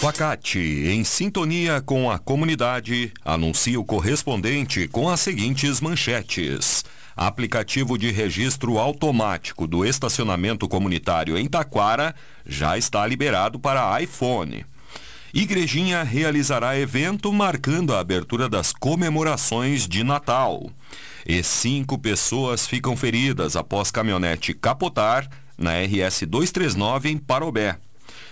Facate, em sintonia com a comunidade, anuncia o correspondente com as seguintes manchetes. Aplicativo de registro automático do estacionamento comunitário em Taquara já está liberado para iPhone. Igrejinha realizará evento marcando a abertura das comemorações de Natal. E cinco pessoas ficam feridas após caminhonete capotar na RS 239 em Parobé.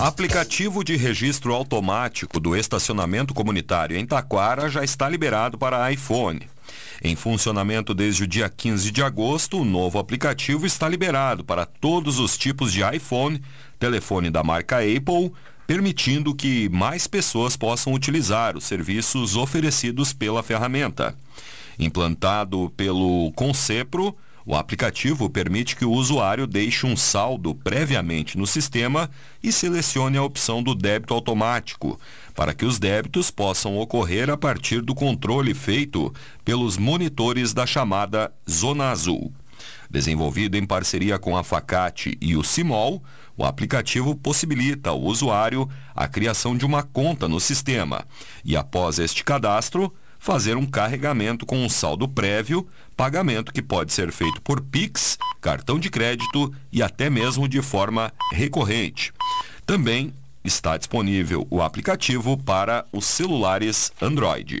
Aplicativo de registro automático do estacionamento comunitário em Taquara já está liberado para iPhone. Em funcionamento desde o dia 15 de agosto, o novo aplicativo está liberado para todos os tipos de iPhone, telefone da marca Apple, permitindo que mais pessoas possam utilizar os serviços oferecidos pela ferramenta. Implantado pelo Concepro, o aplicativo permite que o usuário deixe um saldo previamente no sistema e selecione a opção do débito automático, para que os débitos possam ocorrer a partir do controle feito pelos monitores da chamada Zona Azul. Desenvolvido em parceria com a Facate e o Simol, o aplicativo possibilita ao usuário a criação de uma conta no sistema e, após este cadastro, fazer um carregamento com um saldo prévio, pagamento que pode ser feito por Pix, cartão de crédito e até mesmo de forma recorrente. Também está disponível o aplicativo para os celulares Android.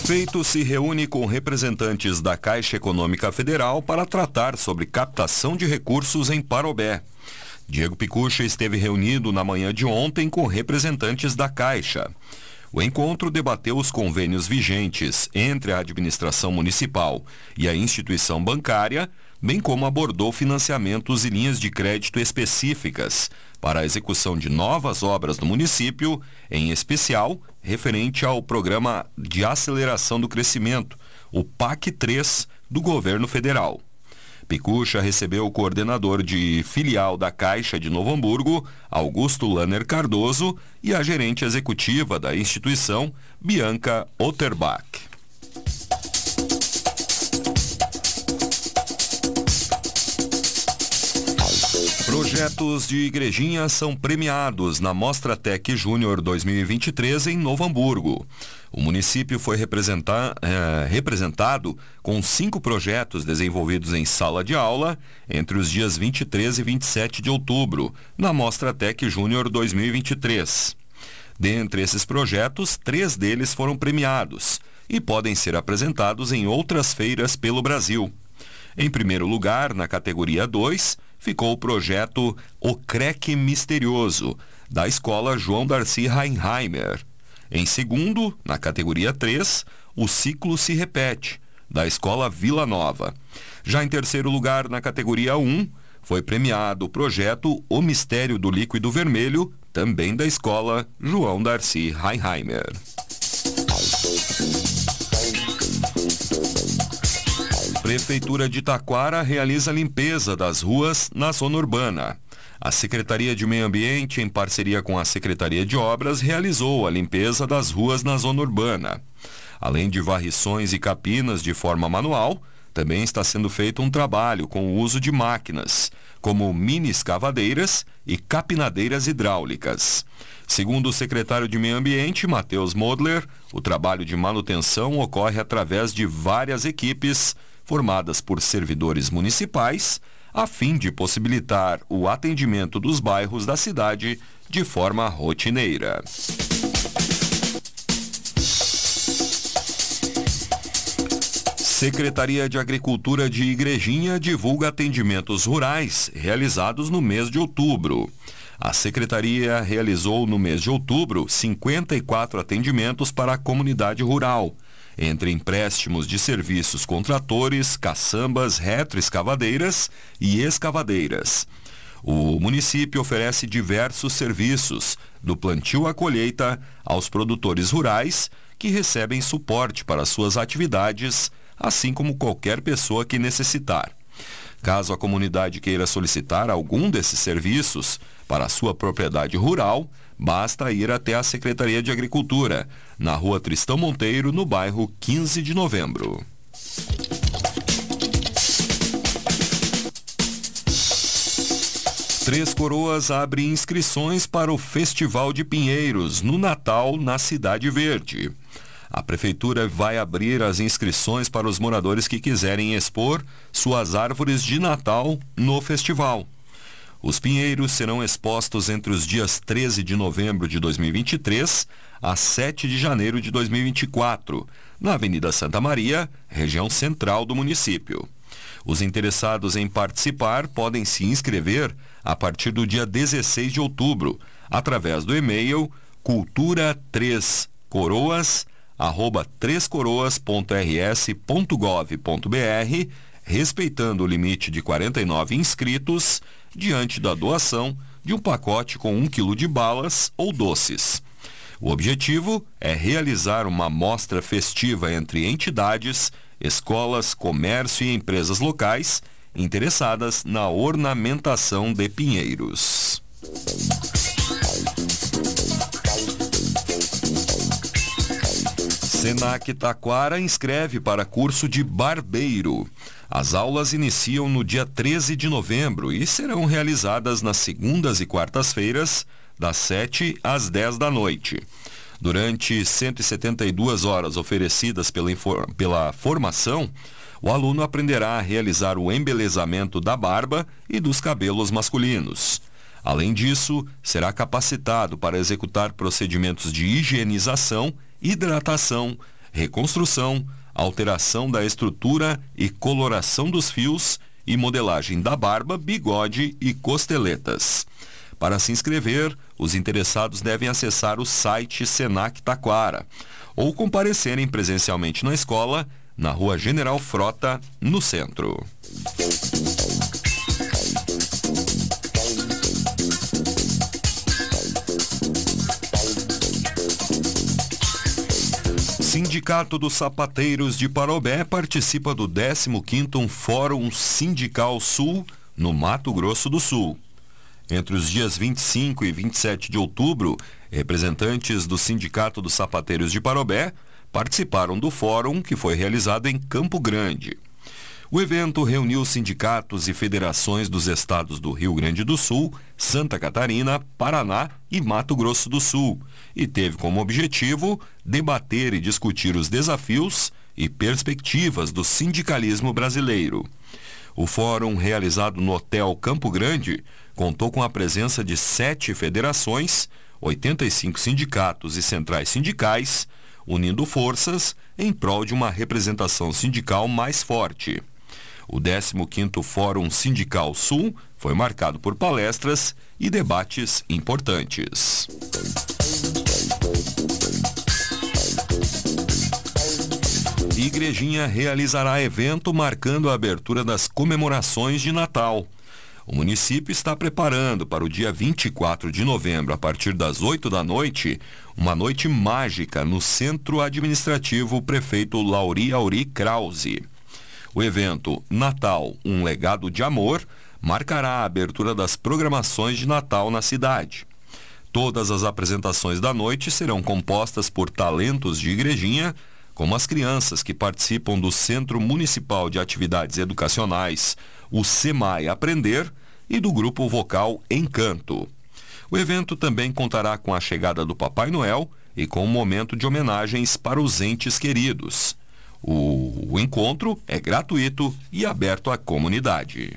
Prefeito se reúne com representantes da Caixa Econômica Federal para tratar sobre captação de recursos em Parobé. Diego Picucha esteve reunido na manhã de ontem com representantes da Caixa. O encontro debateu os convênios vigentes entre a administração municipal e a instituição bancária, bem como abordou financiamentos e linhas de crédito específicas para a execução de novas obras no município, em especial referente ao Programa de Aceleração do Crescimento, o PAC 3 do governo federal. Picucha recebeu o coordenador de filial da Caixa de Novo Hamburgo, Augusto Lanner Cardoso, e a gerente executiva da instituição, Bianca Otterbach. Projetos de igrejinha são premiados na Mostra Tech Júnior 2023 em Novo Hamburgo. O município foi é, representado com cinco projetos desenvolvidos em sala de aula entre os dias 23 e 27 de outubro, na Mostra Tech Júnior 2023. Dentre esses projetos, três deles foram premiados e podem ser apresentados em outras feiras pelo Brasil. Em primeiro lugar, na categoria 2, ficou o projeto O Creque Misterioso, da Escola João Darcy Heinheimer. Em segundo, na categoria 3, O Ciclo se Repete, da Escola Vila Nova. Já em terceiro lugar, na categoria 1, foi premiado o projeto O Mistério do Líquido Vermelho, também da Escola João Darcy Heinheimer. Prefeitura de Taquara realiza limpeza das ruas na zona urbana. A Secretaria de Meio Ambiente, em parceria com a Secretaria de Obras, realizou a limpeza das ruas na zona urbana. Além de varrições e capinas de forma manual, também está sendo feito um trabalho com o uso de máquinas, como mini escavadeiras e capinadeiras hidráulicas. Segundo o secretário de Meio Ambiente, Matheus Modler, o trabalho de manutenção ocorre através de várias equipes formadas por servidores municipais, a fim de possibilitar o atendimento dos bairros da cidade de forma rotineira. Secretaria de Agricultura de Igrejinha divulga atendimentos rurais realizados no mês de outubro. A secretaria realizou no mês de outubro 54 atendimentos para a comunidade rural, entre empréstimos de serviços com tratores, caçambas, retroescavadeiras e escavadeiras. O município oferece diversos serviços, do plantio à colheita, aos produtores rurais, que recebem suporte para suas atividades assim como qualquer pessoa que necessitar. Caso a comunidade queira solicitar algum desses serviços para sua propriedade rural, basta ir até a Secretaria de Agricultura, na rua Tristão Monteiro, no bairro 15 de novembro. Três Coroas abre inscrições para o Festival de Pinheiros, no Natal, na Cidade Verde. A prefeitura vai abrir as inscrições para os moradores que quiserem expor suas árvores de Natal no festival. Os pinheiros serão expostos entre os dias 13 de novembro de 2023 a 7 de janeiro de 2024, na Avenida Santa Maria, região central do município. Os interessados em participar podem se inscrever a partir do dia 16 de outubro, através do e-mail cultura3coroas arroba trêscoroas.rs.gov.br, respeitando o limite de 49 inscritos, diante da doação de um pacote com um quilo de balas ou doces. O objetivo é realizar uma mostra festiva entre entidades, escolas, comércio e empresas locais interessadas na ornamentação de pinheiros. Senac Taquara inscreve para curso de barbeiro. As aulas iniciam no dia 13 de novembro e serão realizadas nas segundas e quartas-feiras, das 7 às 10 da noite. Durante 172 horas oferecidas pela, pela formação, o aluno aprenderá a realizar o embelezamento da barba e dos cabelos masculinos. Além disso, será capacitado para executar procedimentos de higienização hidratação, reconstrução, alteração da estrutura e coloração dos fios e modelagem da barba, bigode e costeletas. Para se inscrever, os interessados devem acessar o site Senac Taquara ou comparecerem presencialmente na escola, na Rua General Frota, no centro. Sindicato dos Sapateiros de Parobé participa do 15º Fórum Sindical Sul no Mato Grosso do Sul. Entre os dias 25 e 27 de outubro, representantes do Sindicato dos Sapateiros de Parobé participaram do fórum que foi realizado em Campo Grande. O evento reuniu sindicatos e federações dos estados do Rio Grande do Sul, Santa Catarina, Paraná e Mato Grosso do Sul e teve como objetivo debater e discutir os desafios e perspectivas do sindicalismo brasileiro. O fórum, realizado no Hotel Campo Grande, contou com a presença de sete federações, 85 sindicatos e centrais sindicais, unindo forças em prol de uma representação sindical mais forte. O 15º Fórum Sindical Sul foi marcado por palestras e debates importantes. Igrejinha realizará evento marcando a abertura das comemorações de Natal. O município está preparando para o dia 24 de novembro, a partir das 8 da noite, uma noite mágica no Centro Administrativo Prefeito Lauri Auri Krause. O evento Natal, um legado de amor, marcará a abertura das programações de Natal na cidade. Todas as apresentações da noite serão compostas por talentos de igrejinha, como as crianças que participam do Centro Municipal de Atividades Educacionais, o SEMAI Aprender, e do grupo vocal Encanto. O evento também contará com a chegada do Papai Noel e com um momento de homenagens para os entes queridos. O, encontro é gratuito e aberto à comunidade.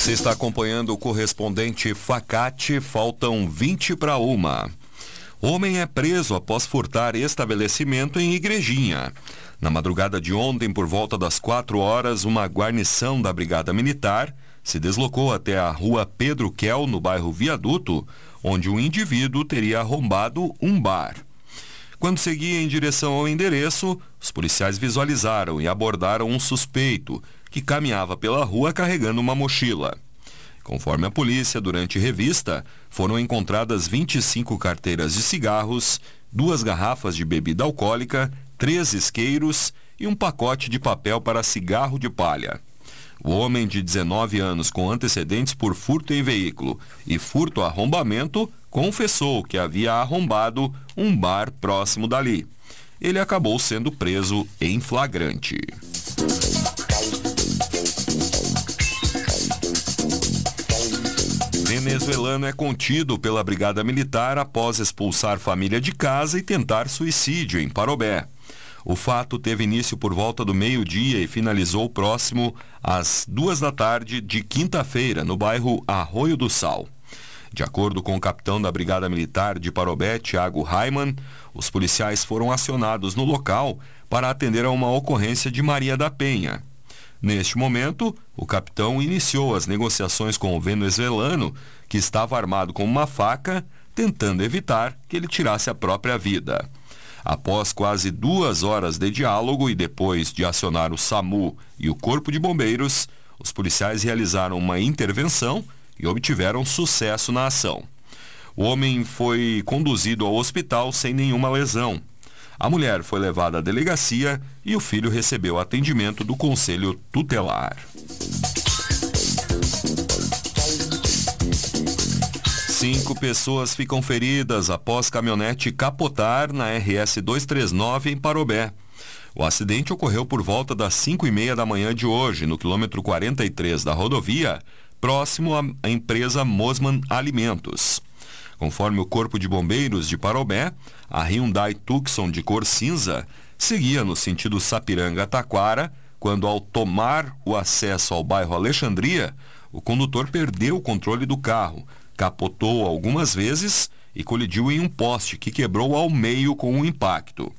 Você está acompanhando o correspondente Facate, faltam 20 para uma. Homem é preso após furtar estabelecimento em Igrejinha. Na madrugada de ontem, por volta das 4 horas, uma guarnição da Brigada Militar se deslocou até a rua Pedro Quel, no bairro Viaduto, onde um indivíduo teria arrombado um bar. Quando seguia em direção ao endereço, os policiais visualizaram e abordaram um suspeito, que caminhava pela rua carregando uma mochila. Conforme a polícia, durante revista, foram encontradas 25 carteiras de cigarros, duas garrafas de bebida alcoólica, três isqueiros e um pacote de papel para cigarro de palha. O homem de 19 anos com antecedentes por furto em veículo e furto arrombamento confessou que havia arrombado um bar próximo dali. Ele acabou sendo preso em flagrante. Venezuelano é contido pela Brigada Militar após expulsar família de casa e tentar suicídio em Parobé. O fato teve início por volta do meio-dia e finalizou próximo às duas da tarde de quinta-feira, no bairro Arroio do Sal. De acordo com o capitão da Brigada Militar de Parobé, Tiago Raiman, os policiais foram acionados no local para atender a uma ocorrência de Maria da Penha. Neste momento, o capitão iniciou as negociações com o venezuelano, que estava armado com uma faca, tentando evitar que ele tirasse a própria vida. Após quase duas horas de diálogo e depois de acionar o SAMU e o Corpo de Bombeiros, os policiais realizaram uma intervenção e obtiveram sucesso na ação. O homem foi conduzido ao hospital sem nenhuma lesão a mulher foi levada à delegacia e o filho recebeu atendimento do conselho tutelar. Cinco pessoas ficam feridas após caminhonete capotar na RS 239 em Parobé. O acidente ocorreu por volta das 5 e meia da manhã de hoje, no quilômetro 43 da rodovia, próximo à empresa Mosman Alimentos. Conforme o Corpo de Bombeiros de Parobé, a Hyundai Tucson de cor cinza seguia no sentido Sapiranga-Taquara, quando ao tomar o acesso ao bairro Alexandria, o condutor perdeu o controle do carro, capotou algumas vezes e colidiu em um poste que quebrou ao meio com um impacto.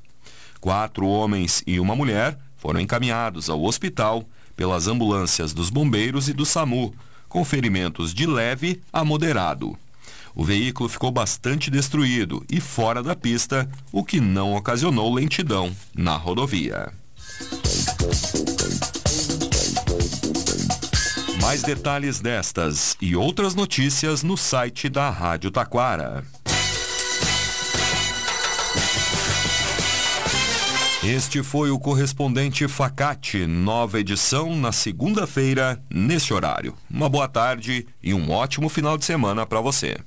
Quatro homens e uma mulher foram encaminhados ao hospital pelas ambulâncias dos bombeiros e do SAMU, com ferimentos de leve a moderado. O veículo ficou bastante destruído e fora da pista, o que não ocasionou lentidão na rodovia. Mais detalhes destas e outras notícias no site da Rádio Taquara. Este foi o correspondente Facate, nova edição na segunda-feira, neste horário. Uma boa tarde e um ótimo final de semana para você.